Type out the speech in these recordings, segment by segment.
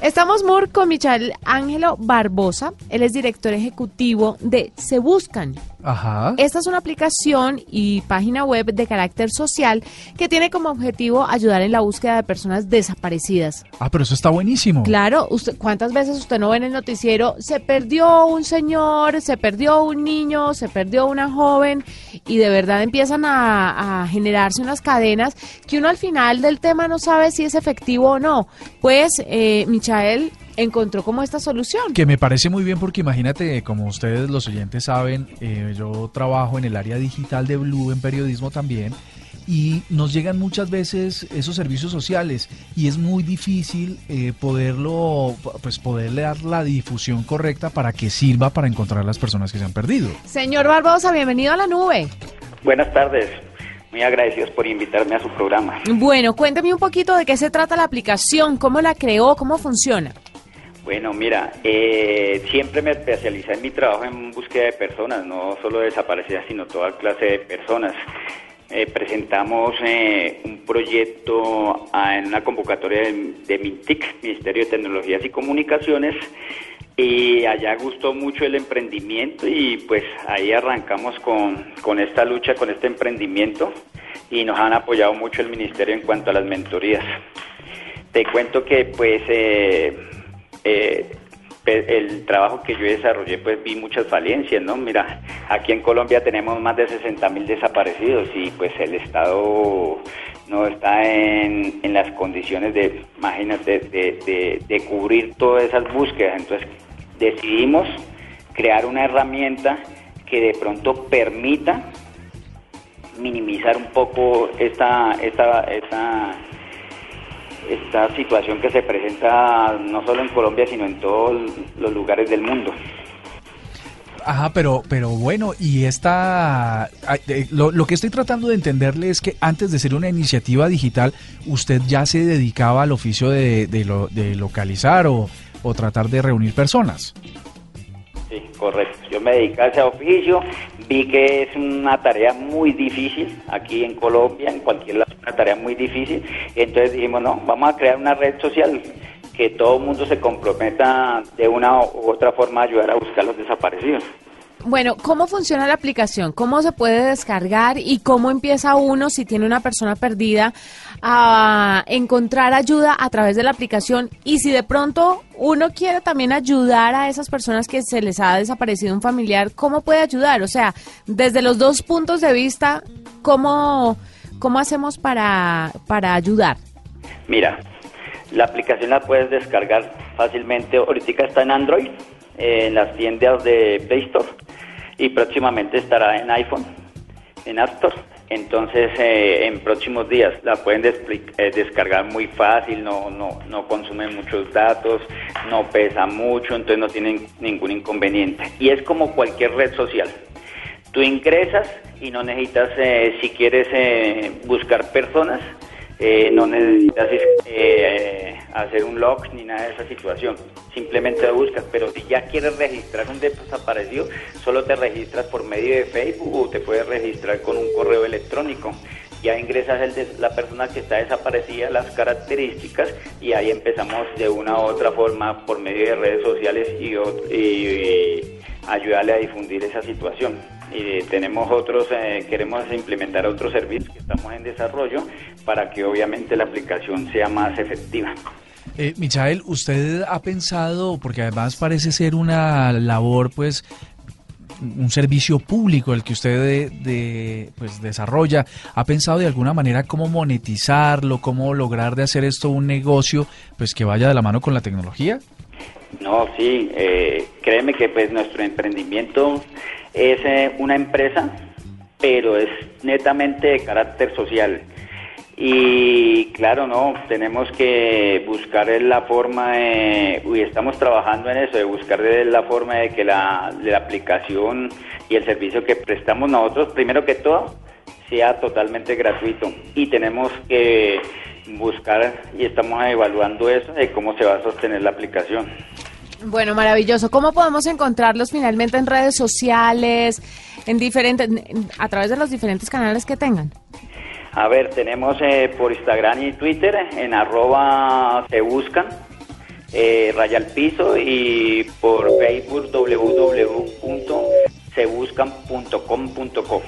Estamos Moore con Michael Ángelo Barbosa. Él es director ejecutivo de Se Buscan. Ajá. Esta es una aplicación y página web de carácter social que tiene como objetivo ayudar en la búsqueda de personas desaparecidas. Ah, pero eso está buenísimo. Claro, usted, ¿cuántas veces usted no ve en el noticiero? Se perdió un señor, se perdió un niño, se perdió una joven y de verdad empiezan a, generarse unas cadenas que uno al final del tema no sabe si es efectivo o no. Pues, eh, Michael encontró como esta solución. Que me parece muy bien porque imagínate, como ustedes los oyentes saben, eh, yo trabajo en el área digital de Blue en periodismo también y nos llegan muchas veces esos servicios sociales y es muy difícil eh, poderlo, pues poderle dar la difusión correcta para que sirva para encontrar a las personas que se han perdido. Señor Barbosa, bienvenido a la nube. Buenas tardes. Muy agradecidos por invitarme a su programa. Bueno, cuénteme un poquito de qué se trata la aplicación, cómo la creó, cómo funciona. Bueno, mira, eh, siempre me especialicé en mi trabajo en búsqueda de personas, no solo desaparecidas, sino toda clase de personas. Eh, presentamos eh, un proyecto a- en una convocatoria de, de MINTIC, Ministerio de Tecnologías y Comunicaciones, y allá gustó mucho el emprendimiento y pues ahí arrancamos con, con esta lucha, con este emprendimiento y nos han apoyado mucho el Ministerio en cuanto a las mentorías. Te cuento que pues eh, eh, el trabajo que yo desarrollé pues vi muchas falencias, ¿no? Mira, aquí en Colombia tenemos más de 60 mil desaparecidos y pues el Estado no está en, en las condiciones de, imagínate, de, cubrir todas esas búsquedas. Entonces decidimos crear una herramienta que de pronto permita minimizar un poco esta, esta, esta situación que se presenta no solo en Colombia, sino en todos los lugares del mundo. Ajá, pero, pero bueno, y esta, ay, eh, lo, lo que estoy tratando de entenderle es que antes de ser una iniciativa digital, usted ya se dedicaba al oficio de, de lo- de localizar o, o tratar de reunir personas. Sí, correcto. Yo me dediqué a ese oficio, vi que es una tarea muy difícil aquí en Colombia, en cualquier lado, una tarea muy difícil. Entonces dijimos, no, vamos a crear una red social que todo el mundo se comprometa de una u otra forma a ayudar a buscar a los desaparecidos. Bueno, ¿cómo funciona la aplicación? ¿Cómo se puede descargar y cómo empieza uno si tiene una persona perdida a encontrar ayuda a través de la aplicación? Y si de pronto uno quiere también ayudar a esas personas que se les ha desaparecido un familiar, ¿cómo puede ayudar? O sea, desde los dos puntos de vista, ¿cómo, cómo hacemos para, para ayudar? Mira, la aplicación la puedes descargar fácilmente. Ahorita está en Android, en las tiendas de Play Store y próximamente estará en iPhone, en App Store. Entonces, eh, en próximos días la pueden eh, descargar muy fácil, no, no, no consume muchos datos, no pesa mucho, entonces no tienen ningún inconveniente. Y es como cualquier red social. Tú ingresas y no necesitas, eh, si quieres buscar personas, no necesitas hacer un log ni nada de esa situación. Simplemente lo buscas. Pero si ya quieres registrar un desaparecido, solo te registras por medio de Facebook o te puedes registrar con un correo electrónico. Ya ingresas el de- la persona que está desaparecida, las características y ahí empezamos de una u otra forma por medio de redes sociales y, ayudarle a difundir esa situación. Y tenemos otros, eh, queremos implementar otros servicios que estamos en desarrollo para que obviamente la aplicación sea más efectiva. Eh, Michael, ¿usted ha pensado, porque además parece ser una labor, pues, un servicio público el que usted de, pues, desarrolla, ¿ha pensado de alguna manera cómo monetizarlo, cómo lograr de hacer esto un negocio, pues, que vaya de la mano con la tecnología? No, sí, eh, créeme que pues nuestro emprendimiento es eh, una empresa, pero es netamente de carácter social. Y claro, no, tenemos que buscar la forma de, y estamos trabajando en eso, de buscar la forma de que la, de la aplicación y el servicio que prestamos nosotros, primero que todo, sea totalmente gratuito. Y tenemos que buscar y estamos evaluando eso de cómo se va a sostener la aplicación. Bueno, maravilloso. ¿Cómo podemos encontrarlos finalmente en redes sociales, en diferentes, a través de los diferentes canales que tengan? A ver, tenemos eh, por Instagram y Twitter en arroba se buscan, eh, raya al piso y por Facebook www.sebuscan.com.co.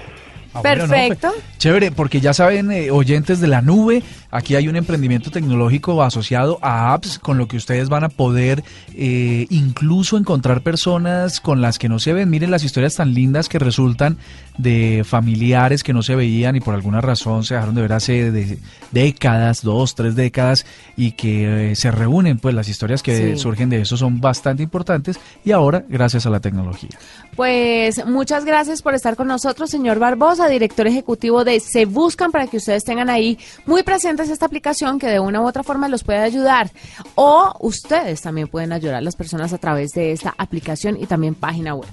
Ah, Perfecto. Pues, chévere, porque ya saben, eh, oyentes de la nube, aquí hay un emprendimiento tecnológico asociado a apps con lo que ustedes van a poder eh, incluso encontrar personas con las que no se ven. Miren las historias tan lindas que resultan de familiares que no se veían y por alguna razón se dejaron de ver hace de, décadas, dos, tres décadas y que eh, se reúnen. Pues las historias que surgen de eso son bastante importantes y ahora gracias a la tecnología. Pues muchas gracias por estar con nosotros, señor Barbosa, director ejecutivo de Se Buscan, para que ustedes tengan ahí muy presentes esta aplicación que de una u otra forma los puede ayudar. O ustedes también pueden ayudar a las personas a través de esta aplicación y también página web.